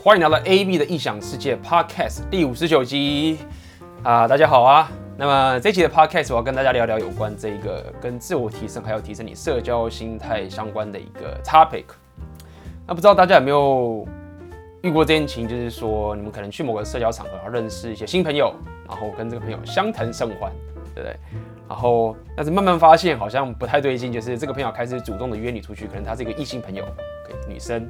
欢迎来到 AB 的异想世界 Podcast 第五十九集啊！大家好啊！那么这期的 Podcast 我要跟大家聊聊有关这个跟自我提升还有提升你社交心态相关的一个 topic。那不知道大家有没有遇过这件情，就是说你们可能去某个社交场合，然后认识一些新朋友，然后跟这个朋友相谈甚欢，对不对？然后但是慢慢发现好像不太对劲，就是这个朋友开始主动的约你出去，可能他是一个异性朋友，女生。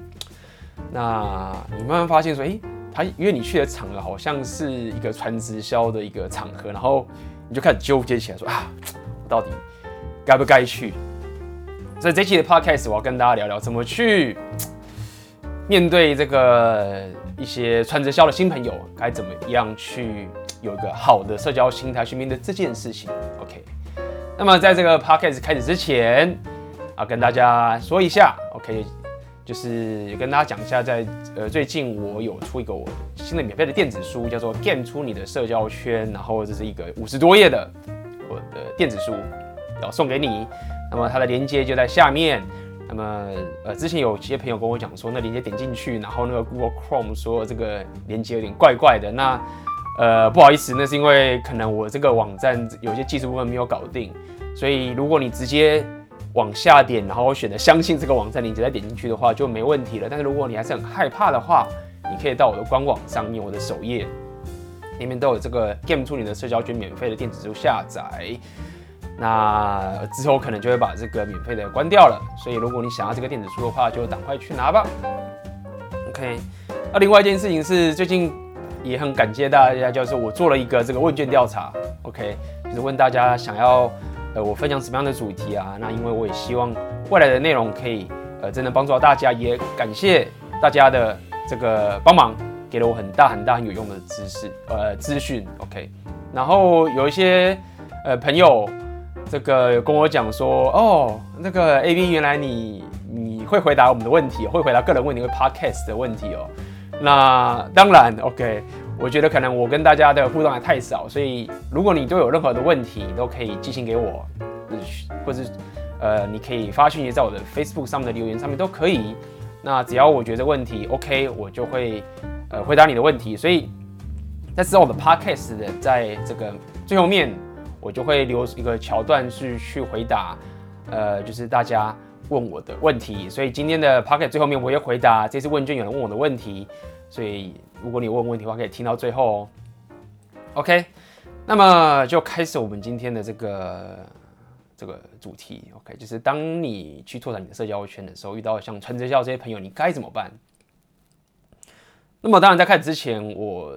那你慢慢发现说，诶，他约你去的场合好像是一个传直销的一个场合，然后你就开始纠结起来说，啊，我到底该不该去？所以这期的 podcast 我要跟大家聊聊怎么去面对这个一些传直销的新朋友，该怎么样去有一个好的社交心态去面对这件事情。OK，那么在这个 podcast 开始之前啊，跟大家说一下，OK。就是跟大家讲一下在，呃最近我有出一个我新的免费的电子书，叫做《Game 出你的社交圈》，然后这是一个五十多页的我的电子书，要送给你。那么它的连接就在下面。那么呃之前有些朋友跟我讲说，那连接点进去，然后那个 Google Chrome 说这个连接有点怪怪的。那呃不好意思，那是因为可能我这个网站有些技术部分没有搞定，所以如果你直接往下点，然后我选择相信这个网站链接再点进去的话就没问题了。但是如果你还是很害怕的话，你可以到我的官网上面，我的首页里面都有这个 Game 出你的社交圈免费的电子书下载。那之后可能就会把这个免费的关掉了，所以如果你想要这个电子书的话，就赶快去拿吧。OK，那另外一件事情是最近也很感谢大家，就是我做了一个这个问卷调查。OK，就是问大家想要。呃，我分享什么样的主题啊？那因为我也希望未来的内容可以呃，真的帮助到大家，也感谢大家的这个帮忙，给了我很大很大很有用的知识呃资讯。OK，然后有一些呃朋友这个跟我讲说，哦，那个 AB 原来你你会回答我们的问题，会回答个人问题，会 Podcast 的问题哦。那当然 OK。我觉得可能我跟大家的互动还太少，所以如果你都有任何的问题，都可以寄信给我，或者呃，你可以发讯息在我的 Facebook 上面的留言上面都可以。那只要我觉得问题 OK，我就会呃回答你的问题。所以在之后的 Podcast 的在这个最后面，我就会留一个桥段是去回答呃，就是大家问我的问题。所以今天的 Podcast 最后面我也回答这次问卷有人问我的问题，所以。如果你问问题的话，可以听到最后哦。OK，那么就开始我们今天的这个这个主题。OK，就是当你去拓展你的社交圈的时候，遇到像传直销这些朋友，你该怎么办？那么当然在开始之前，我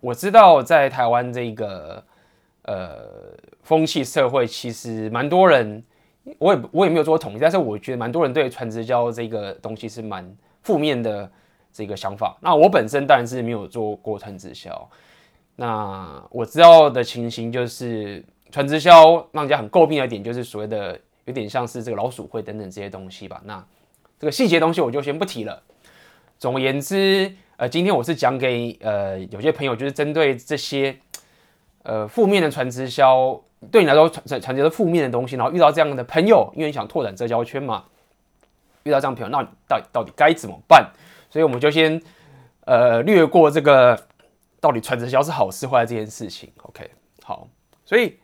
我知道在台湾这个呃风气社会，其实蛮多人，我也我也没有做过统计，但是我觉得蛮多人对传直销这个东西是蛮负面的。这个想法，那我本身当然是没有做过传直销。那我知道的情形就是，传直销让人家很诟病的一点，就是所谓的有点像是这个老鼠会等等这些东西吧。那这个细节东西我就先不提了。总而言之，呃，今天我是讲给呃有些朋友，就是针对这些呃负面的传直销，对你来说传传传直销负面的东西，然后遇到这样的朋友，因为你想拓展社交圈嘛，遇到这样朋友，那到底到底该怎么办？所以我们就先，呃，略过这个到底传直销是好是坏这件事情。OK，好，所以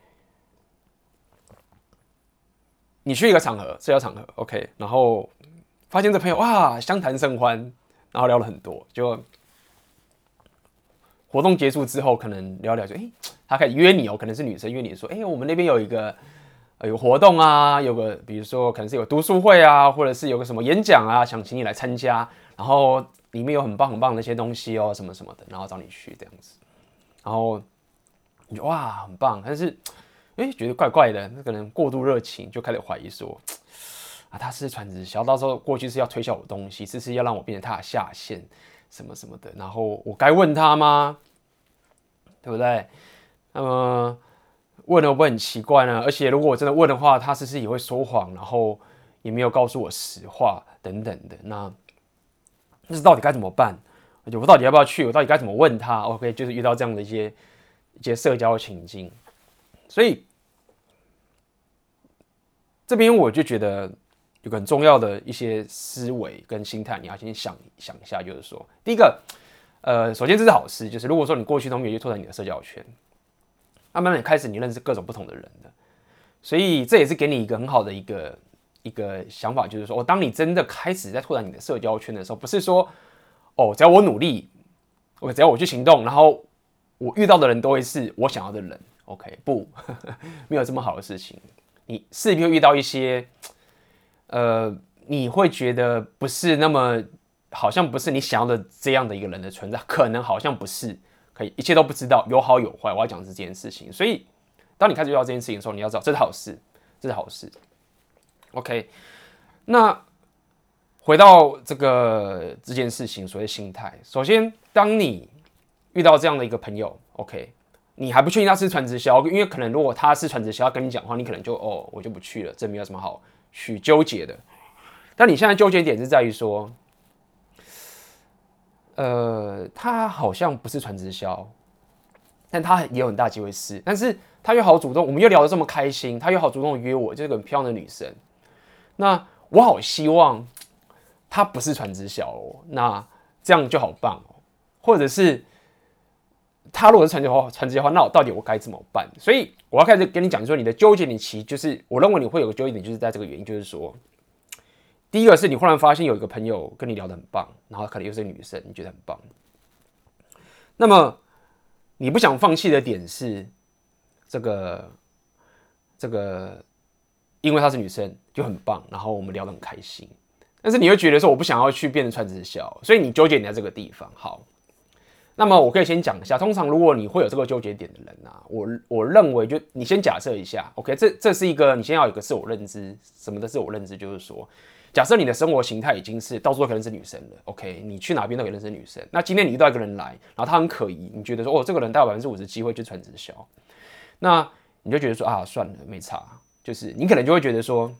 你去一个场合，社交场合，OK，然后发现这朋友哇，相谈甚欢，然后聊了很多，就活动结束之后，可能聊聊就，哎，他开始约你哦，可能是女生约你说，哎，我们那边有一个。有活动啊，有个比如说可能是有读书会啊，或者是有个什么演讲啊，想请你来参加，然后里面有很棒很棒的那些东西哦，什么什么的，然后找你去这样子，然后你就哇很棒，但是哎觉得怪怪的，那个人过度热情，就开始怀疑说啊他是传直销，到时候过去是要推销我东西，是是要让我变成他的下线什么什么的，然后我该问他吗？对不对？那么。问了会不会很奇怪呢？而且如果我真的问的话，他是不是也会说谎，然后也没有告诉我实话等等的？那那是到底该怎么办？而且我到底要不要去？我到底该怎么问他？OK，就是遇到这样的一些一些社交情境，所以这边我就觉得有个很重要的一些思维跟心态，你要先想想一下，就是说，第一个，呃，首先这是好事，就是如果说你过去都没有去拓展你的社交圈，那慢慢开始你认识各种不同的人的，所以这也是给你一个很好的一个一个想法，就是说，哦，当你真的开始在拓展你的社交圈的时候，不是说，哦，只要我努力，我只要我去行动，然后我遇到的人都会是我想要的人，OK，不，呵呵，没有这么好的事情，你势必会遇到一些。呃，你会觉得不是那么，好像不是你想要的这样的一个人的存在，可能好像不是，可以一切都不知道，有好有坏。我要讲是这件事情，所以当你开始遇到这件事情的时候，你要知道这是好事，这是好事。OK，那回到这个这件事情，所谓心态，首先当你遇到这样的一个朋友，OK，你还不确定他是传直销，因为可能如果他是传直销跟你讲话，你可能就哦，我就不去了，这没有什么好。去纠结的，但你现在纠结点是在于说，呃，他好像不是传直销，但他也有很大机会是，但是他又好主动，我们又聊得这么开心，他又好主动约我，就是个很漂亮的女生，那我好希望他不是传直小哦，那这样就好棒哦，或者是。他如果是传直话，传直的话，那我到底我该怎么办？所以我要开始跟你讲说，你的纠结你其实就是，我认为你会有个纠结点，就是在这个原因，就是说，第一个是你忽然发现有一个朋友跟你聊得很棒，然后可能又是女生，你觉得很棒。那么你不想放弃的点是，这个这个，因为她是女生就很棒，然后我们聊得很开心，但是你又觉得说我不想要去变成传直销，所以你纠结你在这个地方，好。那么我可以先讲一下，通常如果你会有这个纠结点的人啊，我我认为就你先假设一下，OK，这这是一个你先要有个自我认知，什么的自我认知就是说，假设你的生活形态已经是到处都可能是女生了，OK，你去哪边都可以认识女生。那今天你遇到一个人来，然后他很可疑，你觉得说哦，这个人大概百分之五十机会就传直销，那你就觉得说啊，算了，没差，就是你可能就会觉得说，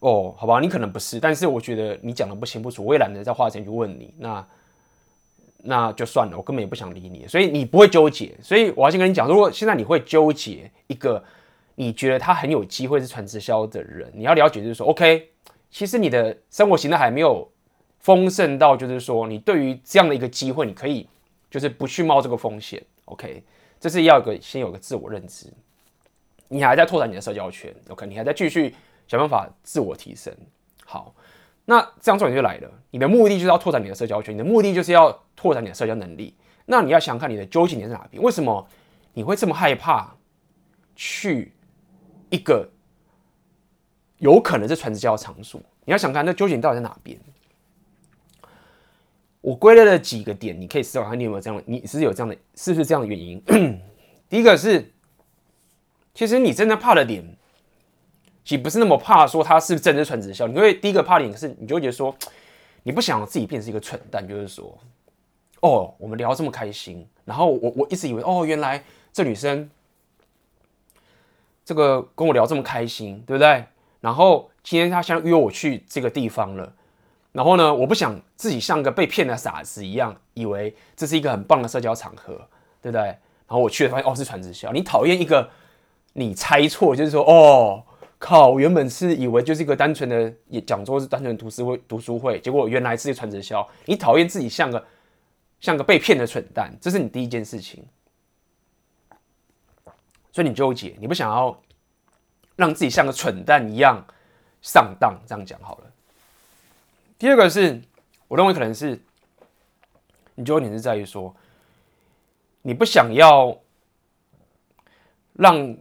哦，好吧，你可能不是，但是我觉得你讲的不清不楚，我也懒得再花钱去问你，那。那就算了，我根本也不想理你，所以你不会纠结。所以我要先跟你讲，如果现在你会纠结一个你觉得他很有机会是传直销的人，你要了解就是说，OK，其实你的生活形态还没有丰盛到，就是说你对于这样的一个机会，你可以就是不去冒这个风险。OK，这是要有个先有个自我认知，你还在拓展你的社交圈，OK，你还在继续想办法自我提升。好。那这样重点就来了，你的目的就是要拓展你的社交圈，你的目的就是要拓展你的社交能力。那你要想看你的纠结点在哪边？为什么你会这么害怕去一个有可能是传直销的场所？你要想看那纠结到底在哪边？我归类了几个点，你可以思考看，你有没有这样？你是有这样的，是不是这样的原因？第一个是，其实你真的怕的点。其实不是那么怕说他是真的传直销，你会第一个怕点是，你就会觉得说，你不想自己变成一个蠢蛋，就是说，哦，我们聊这么开心，然后我我一直以为，哦，原来这女生这个跟我聊这么开心，对不对？然后今天她想约我去这个地方了，然后呢，我不想自己像个被骗的傻子一样，以为这是一个很棒的社交场合，对不对？然后我去了发现，哦，是传直销。你讨厌一个你猜错，就是说，哦。靠！我原本是以为就是一个单纯的也讲座，是单纯的读书会，读书会，结果原来是个传直销。你讨厌自己像个像个被骗的蠢蛋，这是你第一件事情。所以你纠结，你不想要让自己像个蠢蛋一样上当，这样讲好了。第二个是，我认为可能是你纠结是在于说，你不想要让。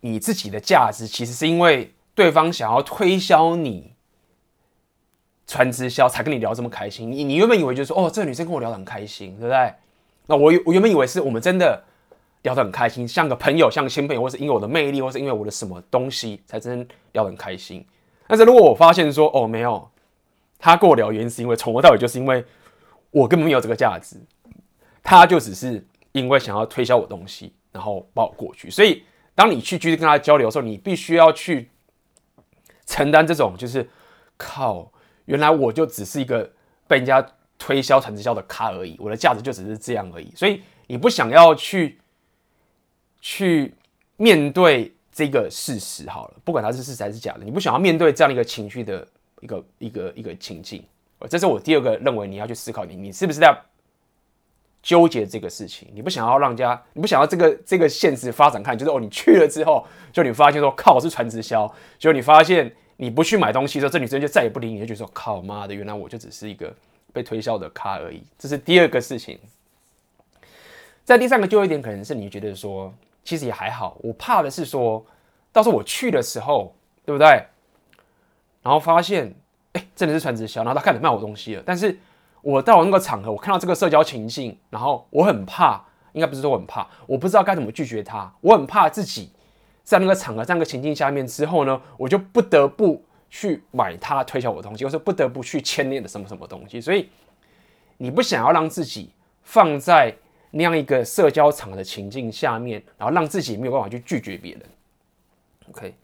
你自己的价值其实是因为对方想要推销你传直销才跟你聊这么开心。你你原本以为就是说，哦，这个女生跟我聊得很开心，对不对？那我我原本以为是我们真的聊得很开心，像个朋友，像个新朋友，或是因为我的魅力，或是因为我的什么东西才真聊得很开心。但是如果我发现说，哦，没有，他跟我聊原因是因为从头到尾就是因为我根本没有这个价值，他就只是因为想要推销我东西，然后把我过去，所以。当你去继续跟他交流的时候，你必须要去承担这种，就是靠，原来我就只是一个被人家推销传直销的咖而已，我的价值就只是这样而已。所以你不想要去去面对这个事实好了，不管它是事实还是假的，你不想要面对这样一个情绪的一个一个一个情境，这是我第二个认为你要去思考你，你是不是在纠结这个事情？你不想要让家，你不想要这个这个现实发展看，就是哦，你去了之后，就你发现说靠，是传直销，就你发现你不去买东西的时候，这女生就再也不理你，就觉得说靠妈的，原来我就只是一个被推销的咖而已。这是第二个事情。在第三个纠结点，可能是你觉得说。其实也还好，我怕的是说，到时候我去的时候，对不对？然后发现，哎，真的是传直销，然后他开始卖我东西了。但是我到了那个场合，我看到这个社交情境，然后我很怕，应该不是说我很怕，我不知道该怎么拒绝他。我很怕自己在那个场合、在那个情境下面之后呢，我就不得不去买他推销我的东西，或是不得不去牵连的什么什么东西。所以你不想要让自己放在。那样一个社交场的情境下面，然后让自己没有办法去拒绝别人。OK，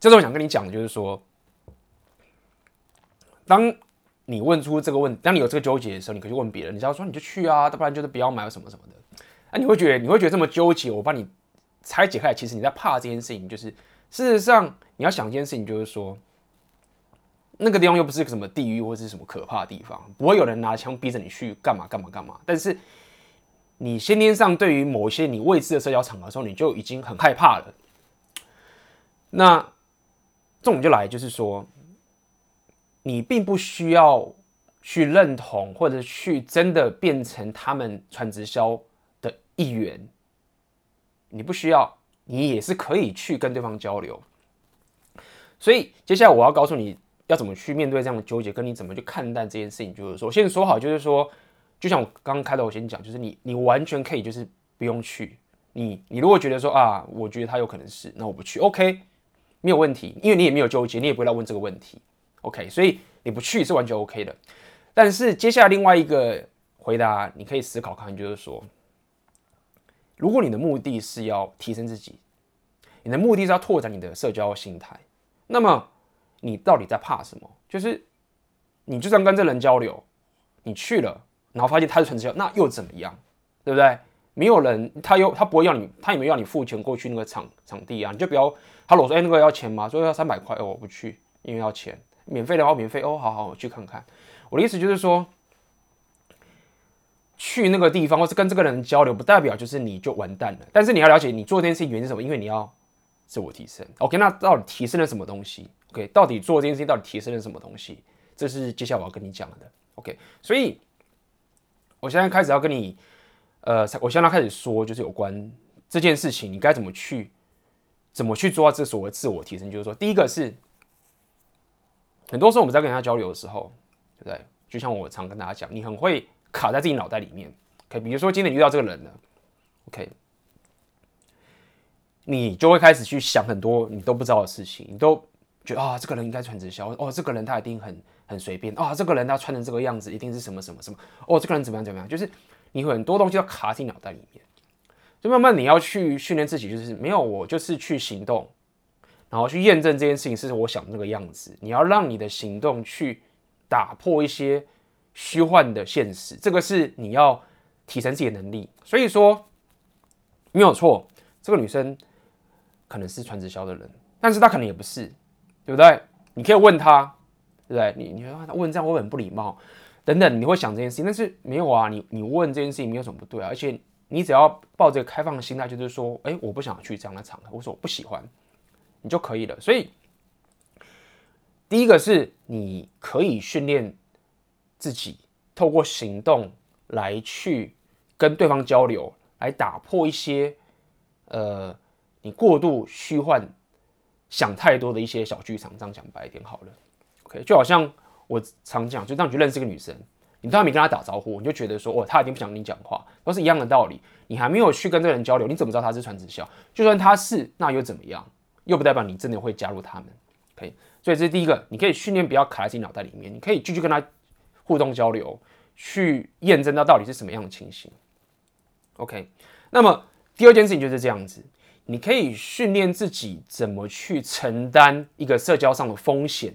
这是我想跟你讲的，就是说，当你问出这个问，当你有这个纠结的时候，你可以问别人。你只要说你就去啊，要不然就是不要买什么什么的。啊，你会觉得你会觉得这么纠结，我帮你拆解开来，其实你在怕这件事情，就是事实上你要想一件事情，就是说。那个地方又不是什么地狱或是什么可怕的地方，不会有人拿枪逼着你去干嘛干嘛干嘛。但是你先天上对于某一些你未知的社交场合的时候，你就已经很害怕了。那重点就来，就是说，你并不需要去认同或者去真的变成他们传直销的一员，你不需要，你也是可以去跟对方交流。所以接下来我要告诉你。要怎么去面对这样的纠结？跟你怎么去看待这件事情？就是说，先说好，就是说，就像我刚刚开头我先讲，就是你，你完全可以就是不用去。你，你如果觉得说啊，我觉得他有可能是，那我不去，OK，没有问题，因为你也没有纠结，你也不会来问这个问题，OK，所以你不去是完全 OK 的。但是接下来另外一个回答，你可以思考看，就是说，如果你的目的是要提升自己，你的目的是要拓展你的社交心态，那么。你到底在怕什么？就是你就算跟这人交流，你去了，然后发现他是纯直销，那又怎么样？对不对？没有人，他又他不会要你，他也没要你付钱过去那个场场地啊。你就不要他老说，哎，那个要钱吗？说要三百块，哦，我不去，因为要钱。免费的话免费哦，好好，我去看看。我的意思就是说，去那个地方或是跟这个人交流，不代表就是你就完蛋了。但是你要了解，你做这件事情原因是什么？因为你要自我提升。OK，那到底提升了什么东西？OK，到底做这件事情到底提升了什么东西？这是接下来我要跟你讲的。OK，所以我现在开始要跟你，呃，我现在开始说，就是有关这件事情，你该怎么去，怎么去做到这所谓自我提升？就是说，第一个是，很多时候我们在跟人家交流的时候，对不对？就像我常跟大家讲，你很会卡在自己脑袋里面。OK，比如说今天遇到这个人了，OK，你就会开始去想很多你都不知道的事情，你都。觉得啊，这个人应该穿直销哦，这个人他一定很很随便啊，这个人他穿成这个样子一定是什么什么什么哦，这个人怎么样怎么样，就是你很多东西要卡进脑袋里面，就慢慢你要去训练自己，就是没有我就是去行动，然后去验证这件事情是我想的那个样子。你要让你的行动去打破一些虚幻的现实，这个是你要提升自己的能力。所以说没有错，这个女生可能是传直销的人，但是她可能也不是。对不对？你可以问她，对不对？你你说他问这样会很不礼貌，等等，你会想这件事情，但是没有啊，你你问这件事情没有什么不对啊，而且你只要抱着开放的心态，就是说，哎，我不想去这样的场合，我说我不喜欢，就可以了。所以，第一个是你可以训练自己，透过行动来去跟对方交流，来打破一些呃你过度虚幻。想太多的一些小剧场，这样讲白一点好了，OK，就好像我常讲，就当你去认识一个女生，你都还没跟她打招呼，你就觉得说，哦，她一定不想跟你讲话，都是一样的道理。你还没有去跟这个人交流，你怎么知道她是传直销？就算她是，那又怎么样？又不代表你真的会加入他们，OK。所以这是第一个，你可以训练不要卡在自己脑袋里面，你可以继续跟他互动交流，去验证到到底是什么样的情形，OK。那么第二件事情就是这样子。你可以训练自己怎么去承担一个社交上的风险，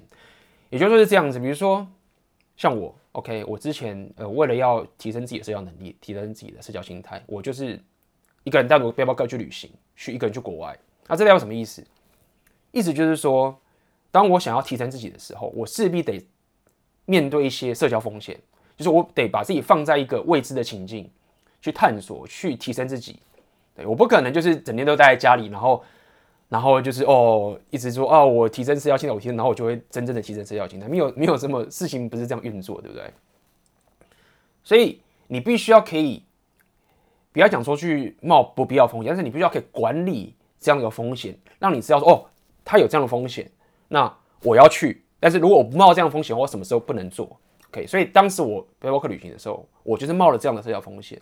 也就是说是这样子。比如说，像我，OK，我之前呃为了要提升自己的社交能力，提升自己的社交心态，我就是一个人带着背包客去旅行，去一个人去国外。那这代表什么意思？意思就是说，当我想要提升自己的时候，我势必得面对一些社交风险，就是我得把自己放在一个未知的情境去探索，去提升自己。对，我不可能就是整天都待在家里，然后，然后就是哦，一直说哦，我提升社交心态，我提升，然后我就会真正的提升社交心态。没有，没有什么事情不是这样运作，对不对？所以你必须要可以，不要讲说去冒不必要风险，但是你必须要可以管理这样的一个风险，让你知道说哦，它有这样的风险，那我要去。但是如果我不冒这样的风险，我什么时候不能做？OK，所以当时我背包客旅行的时候，我就是冒了这样的社交风险。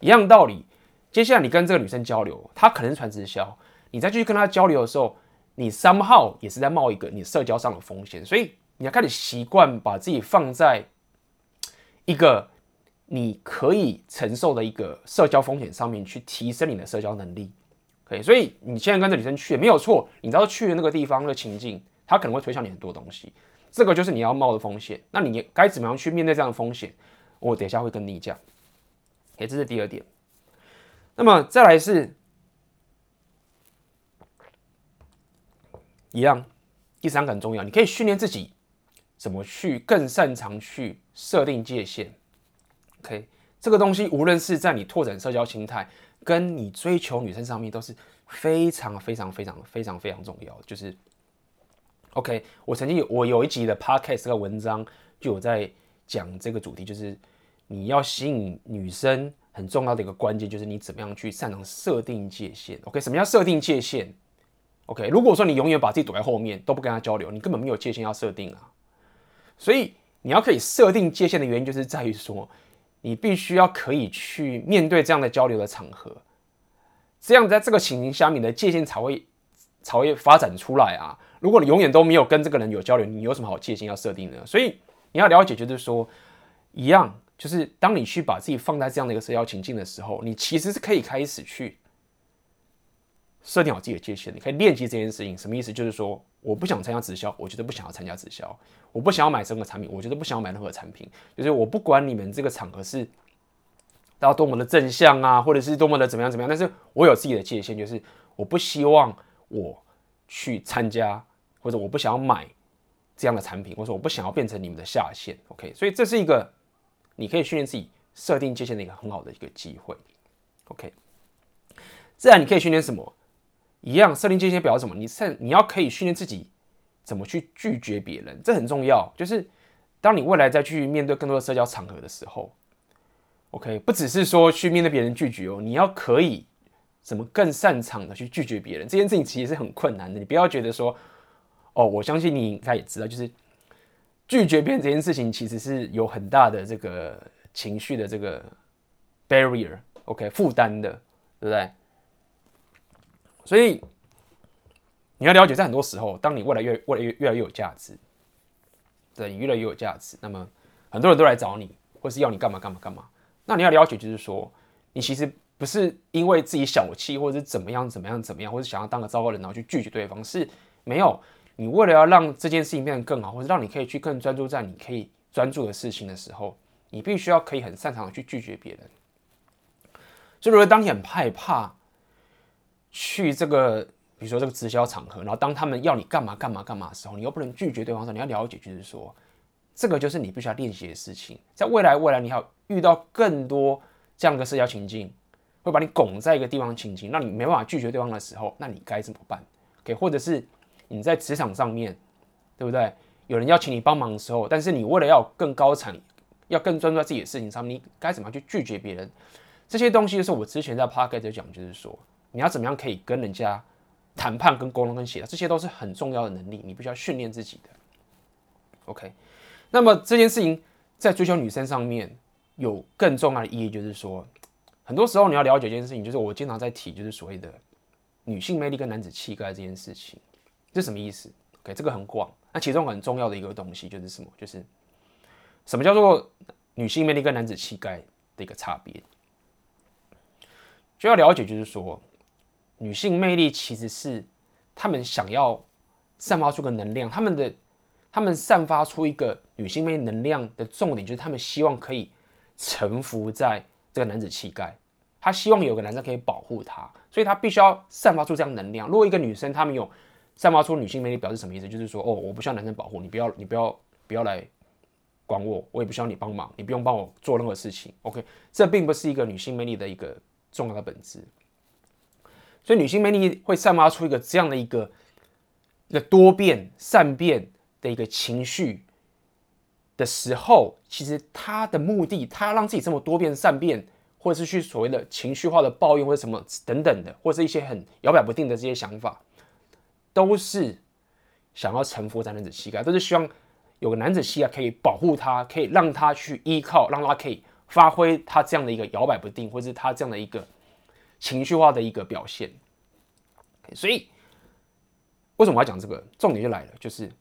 一样道理，接下来你跟这个女生交流，她可能是传直销，你再继续跟她交流的时候，你 somehow 也是在冒一个你社交上的风险，所以你要开始习惯把自己放在一个你可以承受的一个社交风险上面去提升你的社交能力。OK，所以你现在跟着女生去也没有错，你知道去的那个地方那个情境。他可能会推销你很多东西，这个就是你要冒的风险。那你该怎么样去面对这样的风险？我等一下会跟你讲。诶，这是第二点。那么再来是一样，第三个很重要，你可以训练自己怎么去更擅长去设定界限。OK，这个东西无论是在你拓展社交心态，跟你追求女生上面，都是非常非常非常非常非常重要，就是。OK，我曾经有我有一集的 Podcast 这个文章就有在讲这个主题，就是你要吸引女生很重要的一个关键，就是你怎么样去擅长设定界限。OK，什么叫设定界限？OK，如果说你永远把自己躲在后面都不跟她交流，你根本没有界限要设定啊。所以你要可以设定界限的原因，就是在于说你必须要可以去面对这样的交流的场合，这样在这个情形下你的界限才会才会发展出来啊。如果你永远都没有跟这个人有交流，你有什么好界限要设定呢？所以你要了解，就是说，一样，就是当你去把自己放在这样的一个社交情境的时候，你其实是可以开始去设定好自己的界限。你可以练习这件事情，什么意思？就是说，我不想参加直销，我觉得不想要参加直销；我不想要买任何产品，我觉得不想要买任何产品。就是我不管你们这个场合是到多么的正向啊，或者是多么的怎么样怎么样，但是我有自己的界限，就是我不希望我去参加。或者我不想要买这样的产品，或者我不想要变成你们的下线，OK？所以这是一个你可以训练自己设定界限的一个很好的一个机会，OK？自然你可以训练什么？一样设定界限表示什么？你设你要可以训练自己怎么去拒绝别人，这很重要。就是当你未来再去面对更多的社交场合的时候，OK？不只是说去面对别人拒绝哦，你要可以怎么更擅长的去拒绝别人，这件事情其实是很困难的。你不要觉得说。哦，我相信你应该也知道，就是拒绝别人这件事情，其实是有很大的这个情绪的这个 barrier，OK，负担的，对不对？所以你要了解，在很多时候，当你未来越未来越越来越有价值，对，你越来越有价值，那么很多人都来找你，或是要你干嘛干嘛干嘛。那你要了解，就是说，你其实不是因为自己小气，或者是怎么样怎么样怎么样，或是想要当个糟糕人，然后去拒绝对方，是没有。你为了要让这件事情变得更好，或者让你可以去更专注在你可以专注的事情的时候，你必须要可以很擅长的去拒绝别人。所以，如果当你很害怕去这个，比如说这个直销场合，然后当他们要你干嘛干嘛干嘛的时候，你又不能拒绝对方的时候，你要了解，就是说，这个就是你必须要练习的事情。在未来，未来你要遇到更多这样的社交情境，会把你拱在一个地方情境，让你没办法拒绝对方的时候，那你该怎么办？OK，或者是。你在职场上面，对不对？有人要请你帮忙的时候，但是你为了要更高产，要更专注在自己的事情上面，你该怎么样去拒绝别人？这些东西就是我之前在 Podcast 讲，就是说你要怎么样可以跟人家谈判、跟沟通、跟协调，这些都是很重要的能力，你必须要训练自己的。OK，那么这件事情在追求女生上面有更重要的意义，就是说，很多时候你要了解一件事情，就是我经常在提，就是所谓的女性魅力跟男子气概这件事情。这什么意思？OK，这个很广。那其中很重要的一个东西就是什么？就是什么叫做女性魅力跟男子气概的一个差别？就要了解，就是说，女性魅力其实是他们想要散发出个能量，他们的他们散发出一个女性魅力能量的重点，就是他们希望可以臣服在这个男子气概。她希望有个男生可以保护她，所以她必须要散发出这样能量。如果一个女生她没有散发出女性魅力，表示什么意思？就是说，哦，我不需要男生保护你，不要，你不要，不要来管我，我也不需要你帮忙，你不用帮我做任何事情。OK，这并不是一个女性魅力的一个重要的本质。所以，女性魅力会散发出一个这样的一个一个多变、善变的一个情绪的时候，其实她的目的，她让自己这么多变、善变，或者是去所谓的情绪化的抱怨或者什么等等的，或者是一些很摇摆不定的这些想法，都是想要臣服在男子气概，都是希望有个男子气概可以保护她，可以让她去依靠，让她可以发挥她这样的一个摇摆不定，或者是她这样的一个。情绪化的一个表现，所以为什么要讲这个？重点就来了，就是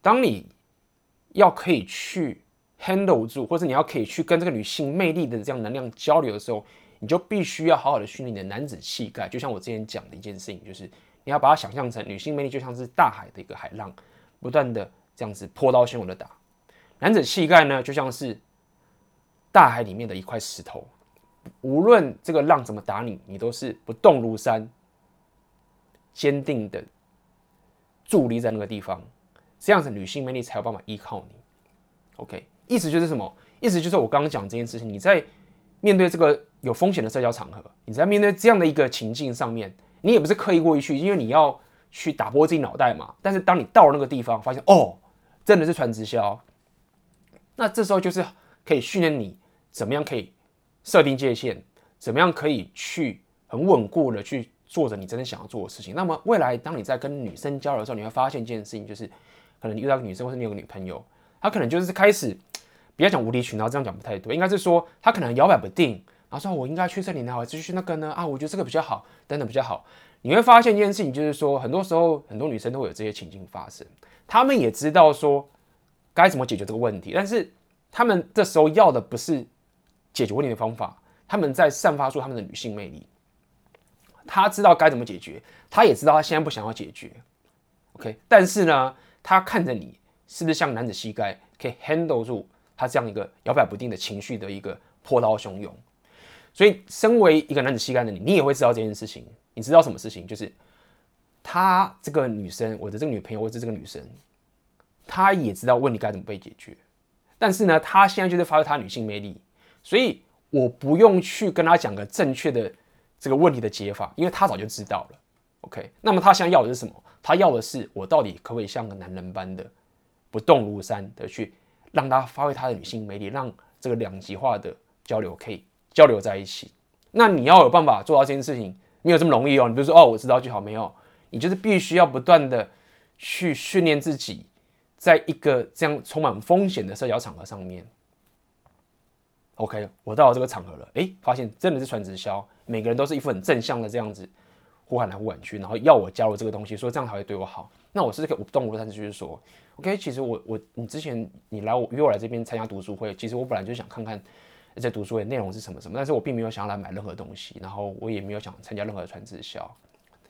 当你要可以去 handle 住，或者你要可以去跟这个女性魅力的这样能量交流的时候，你就必须要好好的训练你的男子气概。就像我之前讲的一件事情，就是你要把它想象成女性魅力就像是大海的一个海浪，不断的这样子波涛汹涌的打；男子气概呢，就像是大海里面的一块石头。无论这个浪怎么打你，你都是不动如山，坚定的伫立在那个地方。这样子，女性魅力才有办法依靠你。OK，意思就是什么？意思就是我刚刚讲这件事情，你在面对这个有风险的社交场合，你在面对这样的一个情境上面，你也不是刻意过意去，因为你要去打破自己脑袋嘛。但是当你到了那个地方，发现哦，真的是传直销，那这时候就是可以训练你怎么样可以。设定界限，怎么样可以去很稳固的去做着你真的想要做的事情？那么未来当你在跟女生交流的时候，你会发现一件事情，就是可能你遇到个女生，或是你有个女朋友，她可能就是开始，不要讲无理取闹，这样讲不太对，应该是说她可能摇摆不定，然后说我应该去这里呢，还是去那个呢？啊，我觉得这个比较好，等等比较好。你会发现一件事情，就是说很多时候很多女生都会有这些情境发生，她们也知道说该怎么解决这个问题，但是她们这时候要的不是。解决问题的方法，他们在散发出他们的女性魅力。他知道该怎么解决，他也知道他现在不想要解决。OK，但是呢，他看着你是不是像男子气概，可以 handle 住他这样一个摇摆不定的情绪的一个波涛汹涌。所以，身为一个男子气概的你，你也会知道这件事情。你知道什么事情？就是他这个女生，我的这个女朋友，或者这个女生，她也知道问题该怎么被解决。但是呢，她现在就是发挥她女性魅力。所以我不用去跟他讲个正确的这个问题的解法，因为他早就知道了。OK，那么他想要的是什么？他要的是我到底可不可以像个男人般的不动如山的去让他发挥他的女性魅力，让这个两极化的交流可以交流在一起。那你要有办法做到这件事情，没有这么容易哦。你比如说哦，我知道就好，没有，你就是必须要不断的去训练自己，在一个这样充满风险的社交场合上面。OK，我到了这个场合了，诶，发现真的是传直销，每个人都是一副很正向的这样子呼喊来呼喊去，然后要我加入这个东西，说这样才会对我好。那我是这个不动如山，就是说，OK，其实我我你之前你来我约我来这边参加读书会，其实我本来就想看看这读书会内容是什么什么，但是我并没有想要来买任何东西，然后我也没有想参加任何传直销。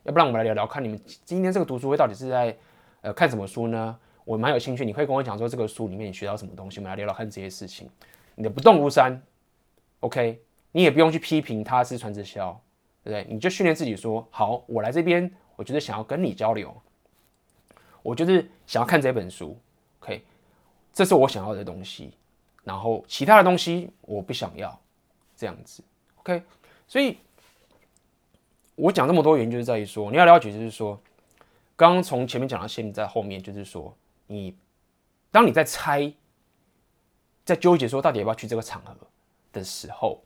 要不然我们来聊聊，看你们今天这个读书会到底是在呃看什么书呢？我蛮有兴趣，你可以跟我讲说这个书里面你学到什么东西，我们来聊聊看这些事情。你的不动如山，OK，你也不用去批评他是传直销，对不对？你就训练自己说，好，我来这边，我就是想要跟你交流，我就是想要看这本书，OK，这是我想要的东西，然后其他的东西我不想要，这样子，OK，所以我讲这么多原因就是在于说，你要了解，就是说，刚刚从前面讲到现在后面，就是说，你当你在猜。在纠结说到底要不要去这个场合的时候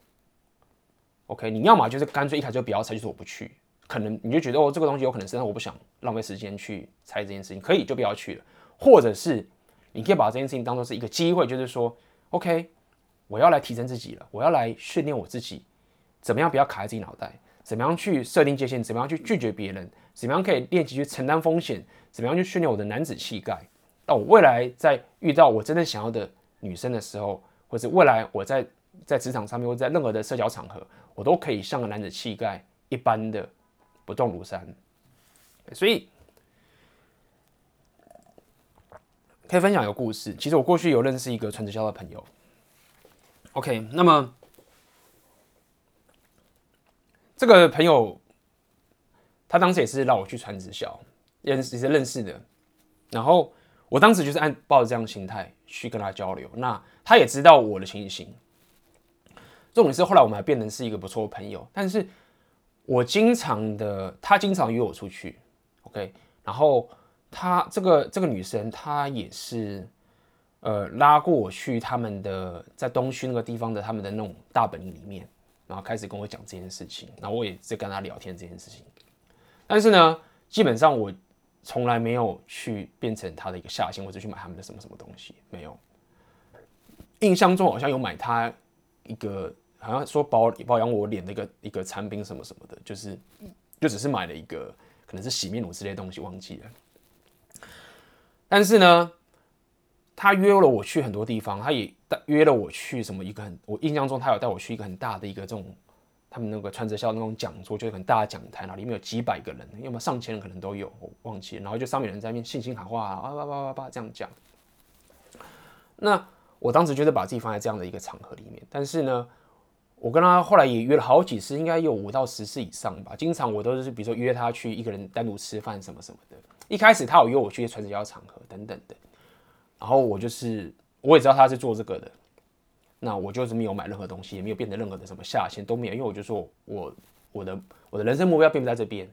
，OK，你要么就是干脆一开始就不要猜，就是我不去。可能你就觉得哦，这个东西有可能是，但我不想浪费时间去猜这件事情，可以就不要去了。或者是你可以把这件事情当做是一个机会，就是说，OK，我要来提升自己了，我要来训练我自己，怎么样不要卡在自己脑袋，怎么样去设定界限，怎么样去拒绝别人，怎么样可以练习去承担风险，怎么样去训练我的男子气概。那我未来在遇到我真的想要的。女生的时候，或者未来我在在职场上面，或在任何的社交场合，我都可以像个男子气概一般的不动如山。所以可以分享一个故事。其实我过去有认识一个传直销的朋友。OK，那么这个朋友，他当时也是让我去传直销，认识也是认识的。然后我当时就是按抱着这样的心态去跟他交流，那他也知道我的情形。重点是后来我们还变成是一个不错的朋友，但是我经常的，他经常约我出去，OK，然后他这个这个女生她也是。呃，拉过我去他们的在东区那个地方的他们的那种大本营里面，然后开始跟我讲这件事情，然后我也在跟他聊天这件事情。但是呢，基本上我从来没有去变成他的一个下线，或者去买他们的什么什么东西，没有。印象中好像有买他一个，好像说保保养我脸的一个一个产品什么什么的，就是就只是买了一个可能是洗面乳之类的东西，忘记了。但是呢。他约了我去很多地方，他也带约了我去什么一个很，我印象中他有带我去一个很大的一个这种，他们那个传直销那种讲座，就是很大的讲台，然后里面有几百个人，要么上千人可能都有，我忘记了。然后就上面人在那边信心喊话啊，叭叭叭叭叭这样讲。那我当时就是把自己放在这样的一个场合里面，但是呢，我跟他后来也约了好几次，应该有五到十次以上吧。经常我都是比如说约他去一个人单独吃饭什么什么的。一开始他有约我去传直销场合等等的。然后我就是，我也知道他是做这个的，那我就是没有买任何东西，也没有变成任何的什么下线都没有，因为我就说我我的我的人生目标并不在这边，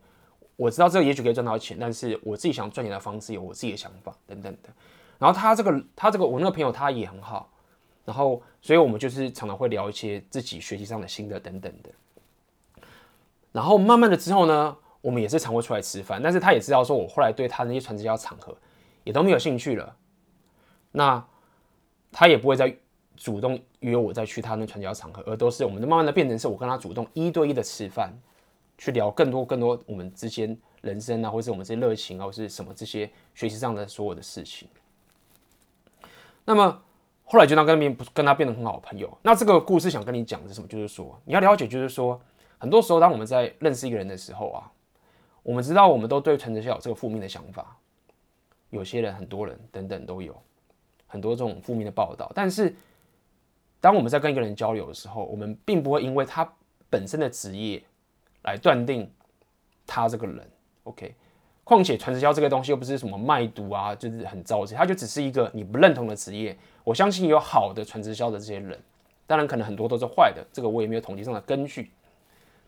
我知道这个也许可以赚到钱，但是我自己想赚钱的方式有我自己的想法等等的。然后他这个他这个我那个朋友他也很好，然后所以我们就是常常会聊一些自己学习上的心得等等的。然后慢慢的之后呢，我们也是常会出来吃饭，但是他也知道说我后来对他那些传直销场合也都没有兴趣了。那他也不会再主动约我再去他那传销场合，而都是我们慢慢的变成是我跟他主动一对一的吃饭，去聊更多更多我们之间人生啊，或是我们这些热情啊，或是什么这些学习上的所有的事情。那么后来就当跟他变跟他变得很好朋友。那这个故事想跟你讲的是什么？就是说你要了解，就是说很多时候当我们在认识一个人的时候啊，我们知道我们都对传直销有这个负面的想法，有些人、很多人等等都有。很多这种负面的报道，但是当我们在跟一个人交流的时候，我们并不会因为他本身的职业来断定他这个人。OK，况且传直销这个东西又不是什么卖毒啊，就是很糟质，它就只是一个你不认同的职业。我相信有好的传直销的这些人，当然可能很多都是坏的，这个我也没有统计上的根据。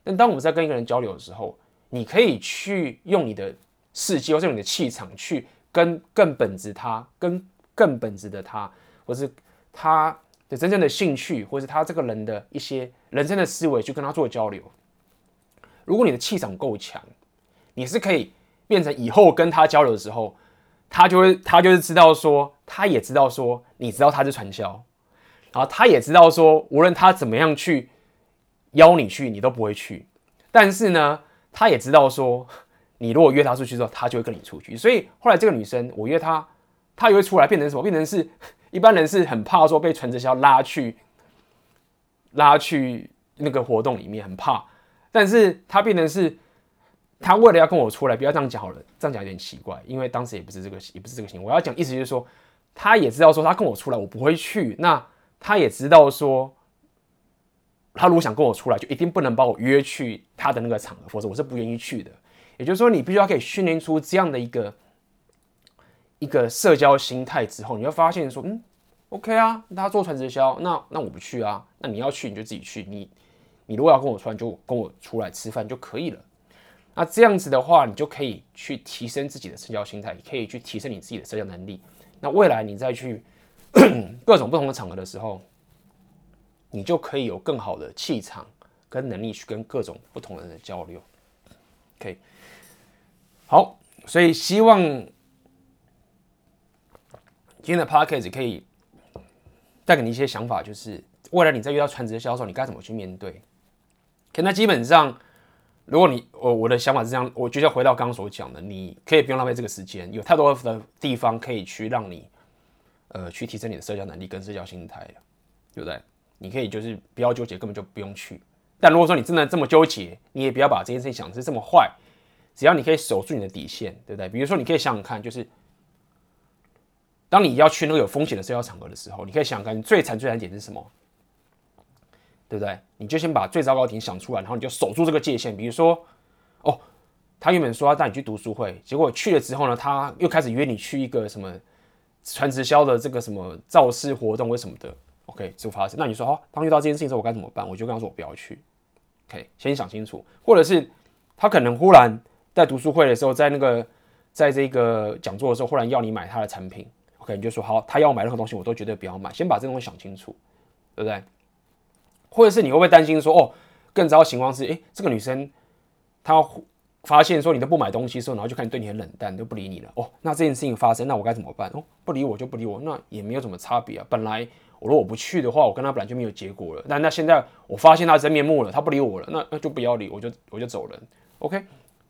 但当我们在跟一个人交流的时候，你可以去用你的世界或者用你的气场去跟更本质他跟。更本质的他，或是他的真正的兴趣，或是他这个人的一些人生的思维，去跟他做交流。如果你的气场够强，你是可以变成以后跟他交流的时候，他就会他就是知道说，他也知道说，你知道他是传销，然后他也知道说，无论他怎么样去邀你去，你都不会去。但是呢，他也知道说，你如果约他出去之后，他就会跟你出去。所以后来这个女生，我约她。他也会出来变成什么？变成是一般人是很怕说被传直销拉去拉去那个活动里面，很怕。但是他变成是，他为了要跟我出来，不要这样讲好了，这样讲有点奇怪，因为当时也不是这个，也不是这个行为。我要讲意思就是说，他也知道说他跟我出来，我不会去。那他也知道说，他如果想跟我出来，就一定不能把我约去他的那个场合，否则我是不愿意去的。也就是说，你必须要可以训练出这样的一个。一个社交心态之后，你会发现说，嗯，OK 啊，他做传直销，那那我不去啊，那你要去你就自己去，你你如果要跟我出来，就跟我出来吃饭就可以了。那这样子的话，你就可以去提升自己的社交心态，也可以去提升你自己的社交能力。那未来你再去 各种不同的场合的时候，你就可以有更好的气场跟能力去跟各种不同的人的交流。OK，好，所以希望。今天的 podcast 可以带给你一些想法，就是未来你在遇到传直销的时候，你该怎么去面对？可那基本上，如果你我我的想法是这样，我就要回到刚刚所讲的，你可以不用浪费这个时间，有太多的地方可以去让你呃去提升你的社交能力跟社交心态，对不对？你可以就是不要纠结，根本就不用去。但如果说你真的这么纠结，你也不要把这件事情想的是这么坏，只要你可以守住你的底线，对不对？比如说，你可以想想看，就是。当你要去那个有风险的社交场合的时候，你可以想看，最惨最惨点是什么？对不对？你就先把最糟糕的点想出来，然后你就守住这个界限。比如说，哦，他原本说要带你去读书会，结果去了之后呢，他又开始约你去一个什么传直销的这个什么造势活动或什么的。OK，就发生。那你说，哦，当遇到这件事情的时候，我该怎么办？我就跟他说，我不要去。OK，先想清楚。或者是他可能忽然在读书会的时候，在那个在这个讲座的时候，忽然要你买他的产品。OK，你就说好，他要买任何东西，我都绝对不要买。先把这东西想清楚，对不对？或者是你会不会担心说，哦，更糟的情况是，诶，这个女生她发现说你都不买东西的时候，然后就开始对你很冷淡，都不理你了。哦，那这件事情发生，那我该怎么办？哦，不理我就不理我，那也没有什么差别啊。本来我如果我不去的话，我跟他本来就没有结果了。那那现在我发现他真面目了，他不理我了，那那就不要理，我就我就走人。OK，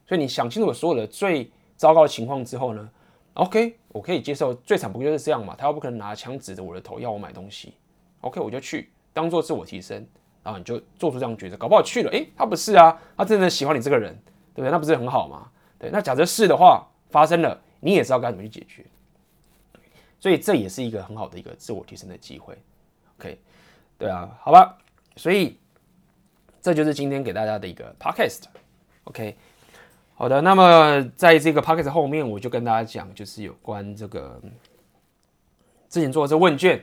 所以你想清楚所有的最糟糕的情况之后呢，OK，我可以接受，最惨不就是这样嘛。他又不可能拿枪指着我的头要我买东西。OK，我就去。当做自我提升，然后你就做出这样抉择，搞不好去了，诶，他不是啊，他真的喜欢你这个人，对不对？那不是很好吗？对，那假设是的话，发生了，你也知道该怎么去解决，所以这也是一个很好的一个自我提升的机会，OK，对啊，好吧，所以这就是今天给大家的一个 Podcast，OK，好的，那么在这个 Podcast 后面，我就跟大家讲，就是有关这个之前做的这问卷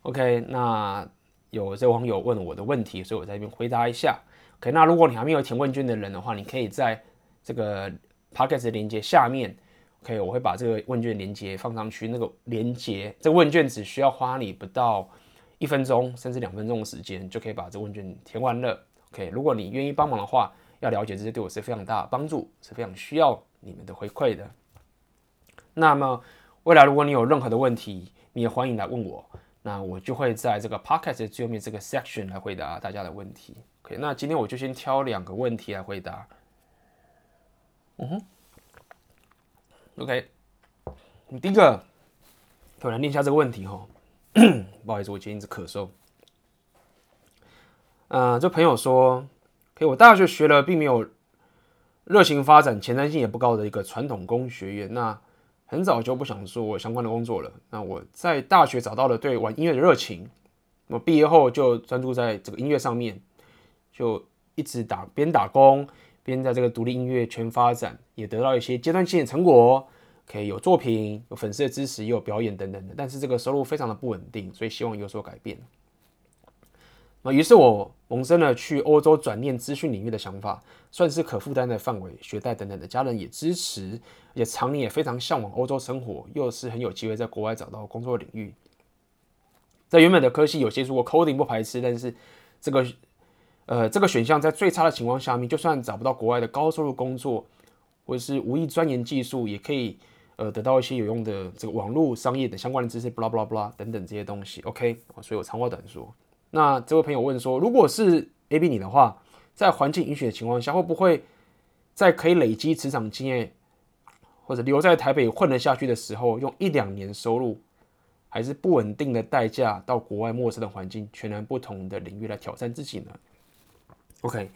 ，OK，那。有这网友问我的问题，所以我在这边回答一下。OK，那如果你还没有填问卷的人的话，你可以在这个 Podcast 的链接下面，OK，我会把这个问卷连接放上去。那个连接，这个问卷只需要花你不到一分钟，甚至两分钟的时间，就可以把这问卷填完了。OK，如果你愿意帮忙的话，要了解这些对我是非常大的帮助，是非常需要你们的回馈的。那么未来如果你有任何的问题，你也欢迎来问我。那我就会在这个 podcast 的最后面这个 section 来回答大家的问题。OK，那今天我就先挑两个问题来回答。嗯哼，OK，第一个，我来念一下这个问题哈。不好意思，我今天一直咳嗽。呃，这朋友说，OK，我大学学了并没有热情发展、前瞻性也不高的一个传统工学院。那很早就不想做我相关的工作了。那我在大学找到了对玩音乐的热情，我毕业后就专注在这个音乐上面，就一直打边打工边在这个独立音乐圈发展，也得到一些阶段性的成果，可以有作品、有粉丝的支持，也有表演等等的。但是这个收入非常的不稳定，所以希望有所改变。那于是我萌生了去欧洲转念资讯领域的想法，算是可负担的范围，学贷等等的，家人也支持，而且常年也非常向往欧洲生活，又是很有机会在国外找到工作领域。在原本的科系有接触过 coding 不排斥，但是这个呃这个选项在最差的情况下面，就算找不到国外的高收入工作，或者是无意钻研技术，也可以呃得到一些有用的这个网络商业等相关的知识，blah blah blah 等等这些东西。OK，所以我长话短说。那这位朋友问说，如果是 A B 你的话，在环境允许的情况下，会不会在可以累积职场经验，或者留在台北混得下去的时候，用一两年收入，还是不稳定的代价到国外陌生的环境，全然不同的领域来挑战自己呢？OK，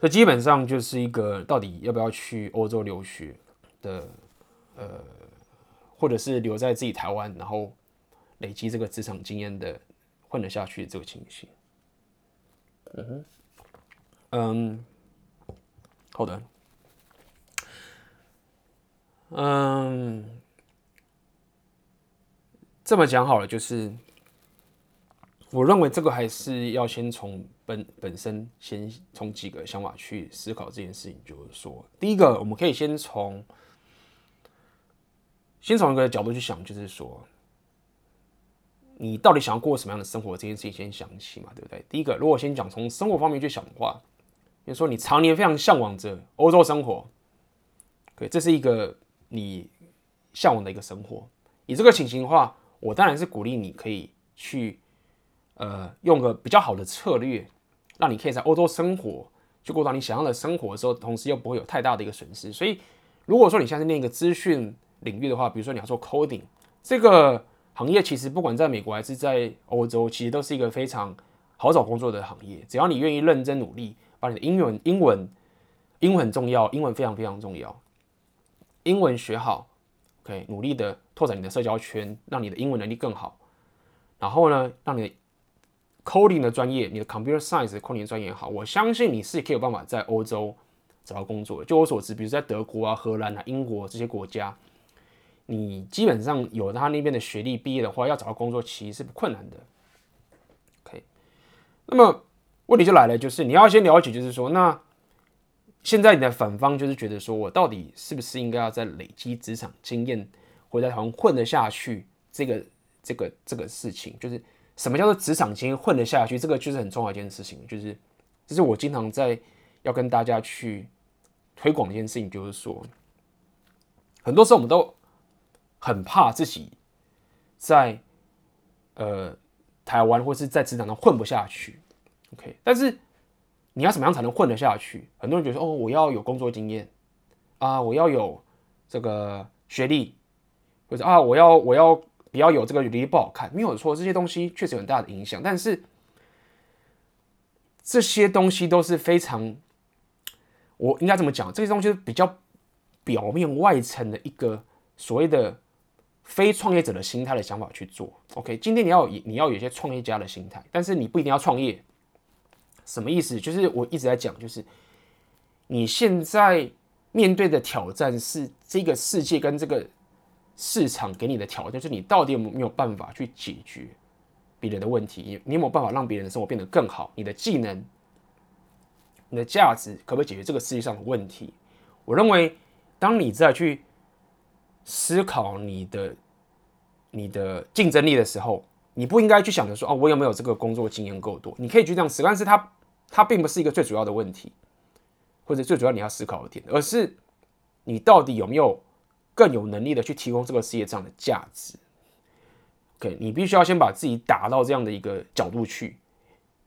这基本上就是一个到底要不要去欧洲留学的，呃，或者是留在自己台湾，然后累积这个职场经验的。混得下去这个情形，嗯哼，嗯，好的，嗯，这么讲好了，就是我认为这个还是要先从本本身，先从几个想法去思考这件事情。就是说，第一个，我们可以先从先从一个角度去想，就是说。你到底想要过什么样的生活？这件事情先想起嘛，对不对？第一个，如果先讲从生活方面去想的话，比如说你常年非常向往着欧洲生活，对，这是一个你向往的一个生活。以这个情形的话，我当然是鼓励你可以去，呃，用个比较好的策略，让你可以在欧洲生活，去过到你想要的生活的时候，同时又不会有太大的一个损失。所以，如果说你现在是念一个资讯领域的话，比如说你要做 coding 这个。行业其实不管在美国还是在欧洲，其实都是一个非常好找工作的行业。只要你愿意认真努力，把你的英文、英文、英文很重要，英文非常非常重要，英文学好，OK，努力的拓展你的社交圈，让你的英文能力更好。然后呢，让你 coding 的专业，你的 computer science 的 coding 专业好，我相信你是可以有办法在欧洲找到工作的。就我所知，比如在德国啊、荷兰啊、英国这些国家，你基本上有他那边的学历毕业的话，要找到工作其实是不困难的。OK，那么问题就来了，就是你要先了解，就是说，那现在你的反方就是觉得说我到底是不是应该要在累积职场经验，或者在台湾混得下去？这个这个这个事情就是。什么叫做职场经验混得下去？这个就是很重要一件事情，就是这是我经常在要跟大家去推广一件事情，就是说，很多时候我们都很怕自己在呃台湾或是在职场上混不下去，OK？但是你要怎么样才能混得下去？很多人觉得，哦，我要有工作经验啊，我要有这个学历，或者啊，我要我要。比较有这个履历不好看，没有错，这些东西确实有很大的影响。但是这些东西都是非常，我应该怎么讲？这些东西比较表面外层的一个所谓的非创业者的心态的想法去做。OK，今天你要你要有一些创业家的心态，但是你不一定要创业。什么意思？就是我一直在讲，就是你现在面对的挑战是这个世界跟这个。市场给你的挑战，就是你到底有没有办法去解决别人的问题？你你有没有办法让别人的生活变得更好？你的技能、你的价值可不可以解决这个世界上的问题？我认为，当你再去思考你的你的竞争力的时候，你不应该去想着说：“哦，我有没有这个工作经验够多？”你可以去这样思，但是它它并不是一个最主要的问题，或者最主要你要思考的点，而是你到底有没有。更有能力的去提供这个世界上的价值。OK，你必须要先把自己打到这样的一个角度去。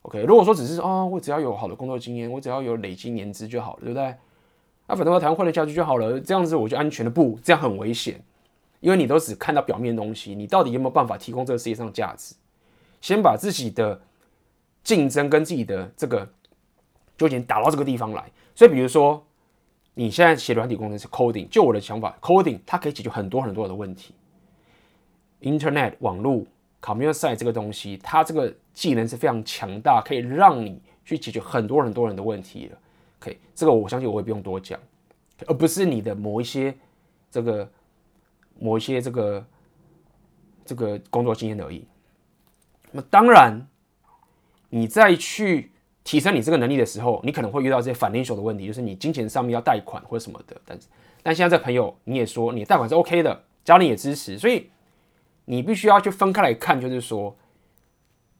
OK，如果说只是啊、哦，我只要有好的工作经验，我只要有累积年资就好了，对不对？那、啊、反正我台湾混得下去就好了，这样子我就安全的不，这样很危险，因为你都只看到表面东西，你到底有没有办法提供这个世界上价值？先把自己的竞争跟自己的这个就已经打到这个地方来。所以，比如说。你现在写软体工程是 coding，就我的想法，coding 它可以解决很多很多的问题。Internet 网络 computer science 这个东西，它这个技能是非常强大，可以让你去解决很多很多人的问题了。OK，这个我相信我也不用多讲，而不是你的某一些这个某一些这个这个工作经验而已。那当然，你再去。提升你这个能力的时候，你可能会遇到这些 financial 的问题，就是你金钱上面要贷款或者什么的。但是，但现在这朋友你也说你贷款是 OK 的，家里也支持，所以你必须要去分开来看，就是说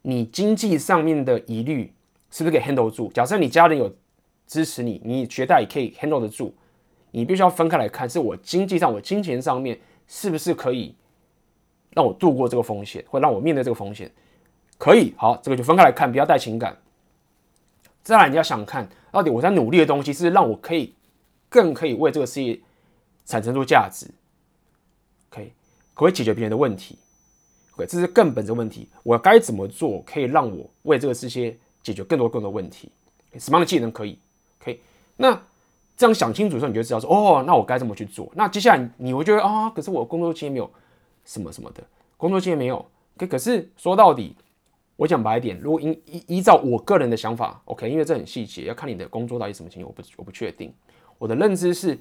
你经济上面的疑虑是不是可以 handle 住？假设你家人有支持你，你觉得也可以 handle 得住，你必须要分开来看，是我经济上、我金钱上面是不是可以让我度过这个风险，或让我面对这个风险？可以，好，这个就分开来看，不要带情感。再来，你要想看到底我在努力的东西是让我可以更可以为这个事业产生出价值，可以可以解决别人的问题，OK，这是更本质问题。我该怎么做可以让我为这个世界解决更多更多问题？什么样的技能可以那这样想清楚之后，你就知道说，哦，那我该怎么去做？那接下来你会觉得啊，可是我工作经验没有什么什么的，工作经验没有可可是说到底。我讲白一点，如果依依依照我个人的想法，OK，因为这很细节，要看你的工作到底什么情况，我不我不确定。我的认知是，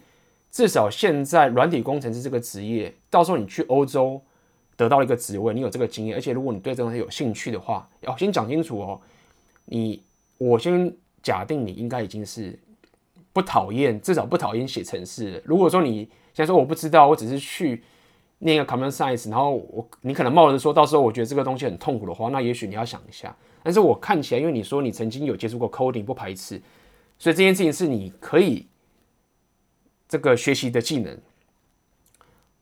至少现在软体工程师这个职业，到时候你去欧洲得到一个职位，你有这个经验，而且如果你对这东西有兴趣的话，要先讲清楚哦。你我先假定你应该已经是不讨厌，至少不讨厌写程式。如果说你现在说我不知道，我只是去。念个 Common science，然后我你可能冒着说到时候我觉得这个东西很痛苦的话，那也许你要想一下。但是我看起来，因为你说你曾经有接触过 coding，不排斥，所以这件事情是你可以这个学习的技能。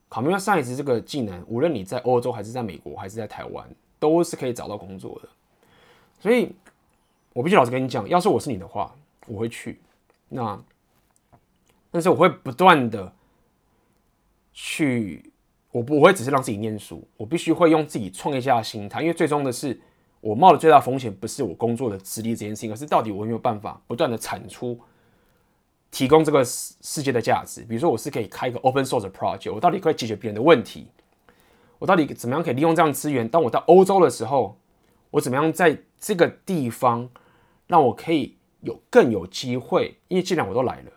Common science 这个技能，无论你在欧洲还是在美国还是在台湾，都是可以找到工作的。所以，我必须老实跟你讲，要是我是你的话，我会去。那，但是我会不断的去。我不会只是让自己念书，我必须会用自己创业家的心态，因为最终的是我冒的最大风险不是我工作的资历这件事情，而是到底我有没有办法不断的产出，提供这个世世界的价值。比如说，我是可以开一个 open source project，我到底可以解决别人的问题，我到底怎么样可以利用这样资源？当我到欧洲的时候，我怎么样在这个地方让我可以有更有机会？因为既然我都来了，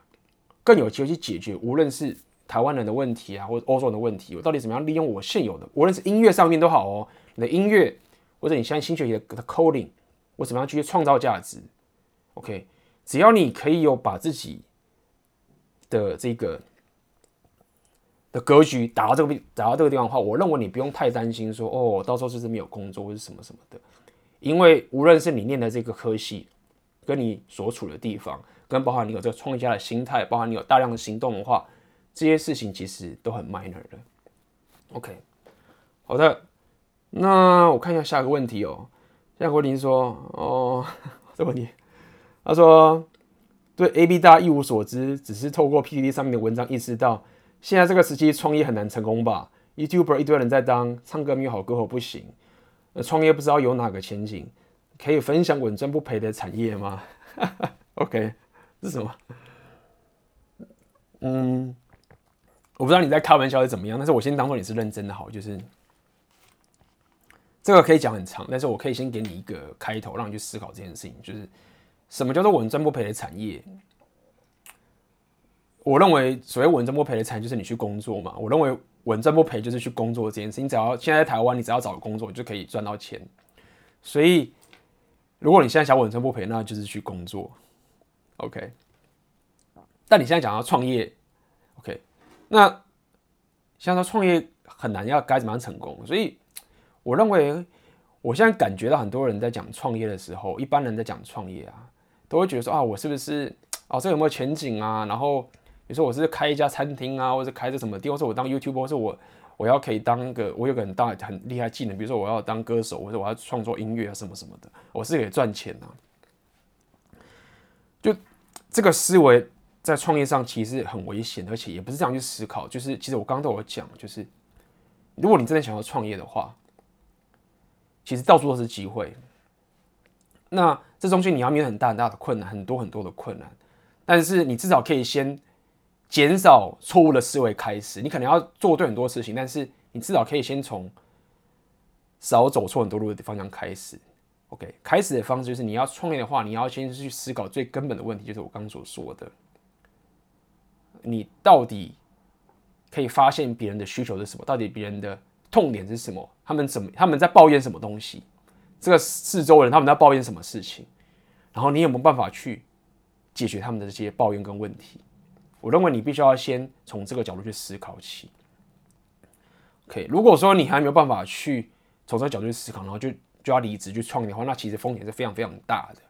更有机会去解决无论是台湾人的问题啊，或者欧洲人的问题。我到底怎么样利用我现有的，无论是音乐上面都好哦，你的音乐或者你现在新学习的 coding，我怎么样去创造价值？OK，只要你可以有把自己的这个。的格局打到这个打到这个地方的话，我认为你不用太担心说哦，到时候是不是没有工作或者什么什么的，因为无论是你念的这个科系，跟你所处的地方，跟包含你有这个创业家的心态，包含你有大量的行动的话，这些事情其实都很 minor 的。OK，好的，那我看一下下个问题哦。夏国林说哦，这问题，他说对 AB 大一无所知，只是透过 PTT 上面的文章意识到。现在这个时期创业很难成功吧？YouTuber 一堆人在当，唱歌没有好歌喉不行。呃，创业不知道有哪个前景，可以分享稳赚不赔的产业吗？OK，是什么？嗯，我不知道你在开玩笑是怎么样，但是我先当做你是认真的好，就是这个可以讲很长，但是我可以先给你一个开头，让你去思考这件事情，就是什么叫做稳赚不赔的产业？我认为所谓稳赚不赔的产业就是你去工作嘛。我认为稳赚不赔就是去工作这件事。你只要现在在台湾，你只要找工作，你就可以赚到钱。所以，如果你现在想稳赚不赔，那就是去工作。OK。但你现在讲要创业，OK。那现在说创业很难，要该怎么样成功？所以，我认为我现在感觉到很多人在讲创业的时候，一般人在讲创业啊，都会觉得说啊，我是不是哦，这有没有前景啊？然后。比如说我是开一家餐厅啊，或者开着什么店，或者我当 YouTuber，或者我我要可以当个我有个很大很厉害技能，比如说我要当歌手，或者我要创作音乐啊什么什么的，我是可以赚钱啊。就这个思维在创业上其实很危险，而且也不是这样去思考。就是其实我刚刚都有讲，就是如果你真的想要创业的话，其实到处都是机会。那这中间你要面对很大很大的困难，很多很多的困难，但是你至少可以先。减少错误的思维开始，你可能要做对很多事情，但是你至少可以先从少走错很多路的方向开始。OK，开始的方式就是你要创业的话，你要先去思考最根本的问题，就是我刚刚所说的，你到底可以发现别人的需求是什么？到底别人的痛点是什么？他们怎么？他们在抱怨什么东西？这个四周人他们在抱怨什么事情？然后你有没有办法去解决他们的这些抱怨跟问题？我认为你必须要先从这个角度去思考起。OK，如果说你还没有办法去从这个角度去思考，然后就就要离职去创业的话，那其实风险是非常非常大的。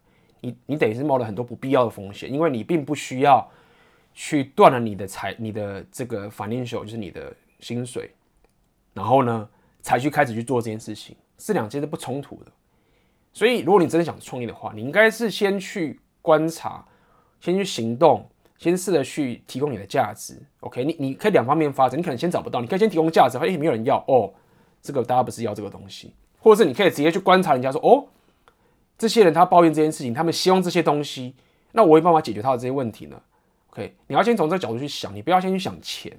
你你等于是冒了很多不必要的风险，因为你并不需要去断了你的财、你的这个 financial，就是你的薪水，然后呢才去开始去做这件事情，这两件是不冲突的。所以，如果你真的想创业的话，你应该是先去观察，先去行动。先试着去提供你的价值，OK？你你可以两方面发展，你可能先找不到，你可以先提供价值，发现没有人要哦，这个大家不是要这个东西，或者是你可以直接去观察人家说，哦，这些人他抱怨这件事情，他们希望这些东西，那我有办法解决他的这些问题呢？OK？你要先从这个角度去想，你不要先去想钱。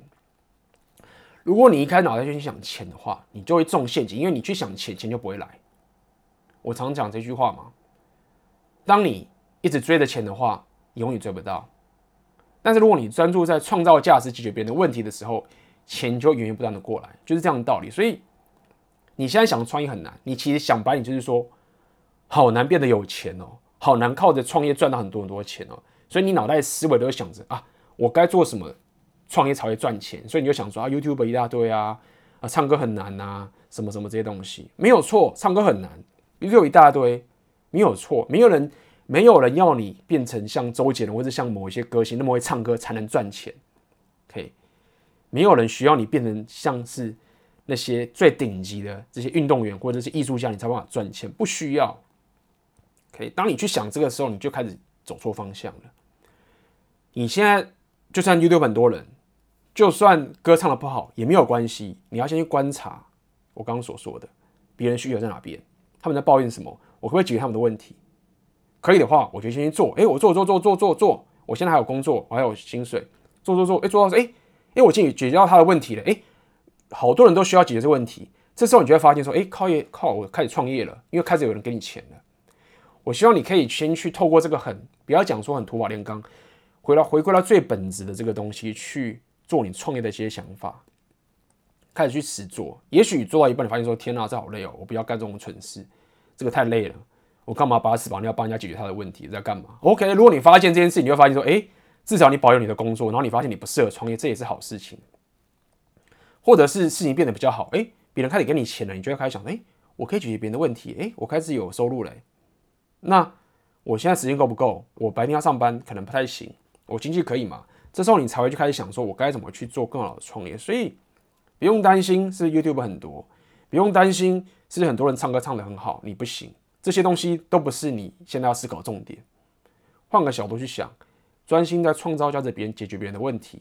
如果你一开脑袋就去想钱的话，你就会中陷阱，因为你去想钱，钱就不会来。我常讲这句话嘛，当你一直追着钱的话，永远追不到。但是如果你专注在创造价值、解决别人的问题的时候，钱就源源不断的过来，就是这样的道理。所以你现在想创业很难，你其实想白，你就是说，好难变得有钱哦，好难靠着创业赚到很多很多钱哦。所以你脑袋思维都会想着啊，我该做什么创业才会赚钱？所以你就想说啊，YouTube 一大堆啊，啊，唱歌很难啊，什么什么这些东西没有错，唱歌很难，YouTube 一大堆没有错，没有人。没有人要你变成像周杰伦或者像某一些歌星那么会唱歌才能赚钱，OK？没有人需要你变成像是那些最顶级的这些运动员或者是艺术家，你才办法赚钱，不需要，OK？当你去想这个时候，你就开始走错方向了。你现在就算 YouTube 很多人，就算歌唱的不好也没有关系，你要先去观察我刚刚所说的别人需求在哪边，他们在抱怨什么，我可不可以解决他们的问题？可以的话，我就先去做。哎，我做做做做做做，我现在还有工作，我还有薪水，做做做。哎，做到，哎哎，我进去解决到他的问题了。哎，好多人都需要解决这个问题，这时候你就会发现说，哎，靠业靠，我开始创业了，因为开始有人给你钱了。我希望你可以先去透过这个很，不要讲说很土法炼钢，回到回归到最本质的这个东西去做你创业的一些想法，开始去实做。也许做到一半，你发现说，天哪，这好累哦，我不要干这种蠢事，这个太累了，我干嘛把屎把尿帮人家解决他的问题，在干嘛？OK，如果你发现这件事，你会发现说，哎，至少你保有你的工作，然后你发现你不适合创业，这也是好事情。或者是事情变得比较好，哎，别人开始给你钱了，你就会开始想，哎，我可以解决别人的问题，哎，我开始有收入了。那我现在时间够不够？我白天要上班，可能不太行。我经济可以吗？这时候你才会去开始想说，我该怎么去做更好的创业。所以不用担心是 YouTube 很多，不用担心是很多人唱歌唱得很好，你不行。这些东西都不是你现在要思考重点。换个角度去想，专心在创造价值，别人解决别人的问题，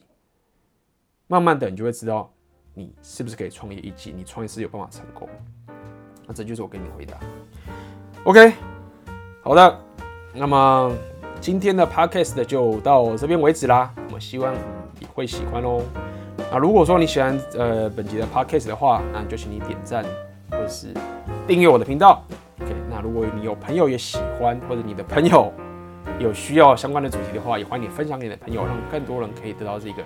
慢慢的你就会知道你是不是可以创业一级，你创业是有办法成功。那这就是我给你回答。OK。好的，那么今天的 podcast 就到这边为止啦。我希望你会喜欢哦。那如果说你喜欢呃本集的 podcast 的话，那就请你点赞或者是订阅我的频道。那如果你有朋友也喜欢，或者你的朋友有需要相关的主题的话，也欢迎你分享给你的朋友，让更多人可以得到这个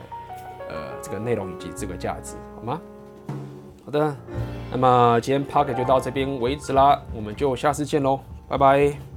呃这个内容以及这个价值，好吗？好的，那么今天 podcast 就到这边为止啦，我们就下次见喽，拜拜。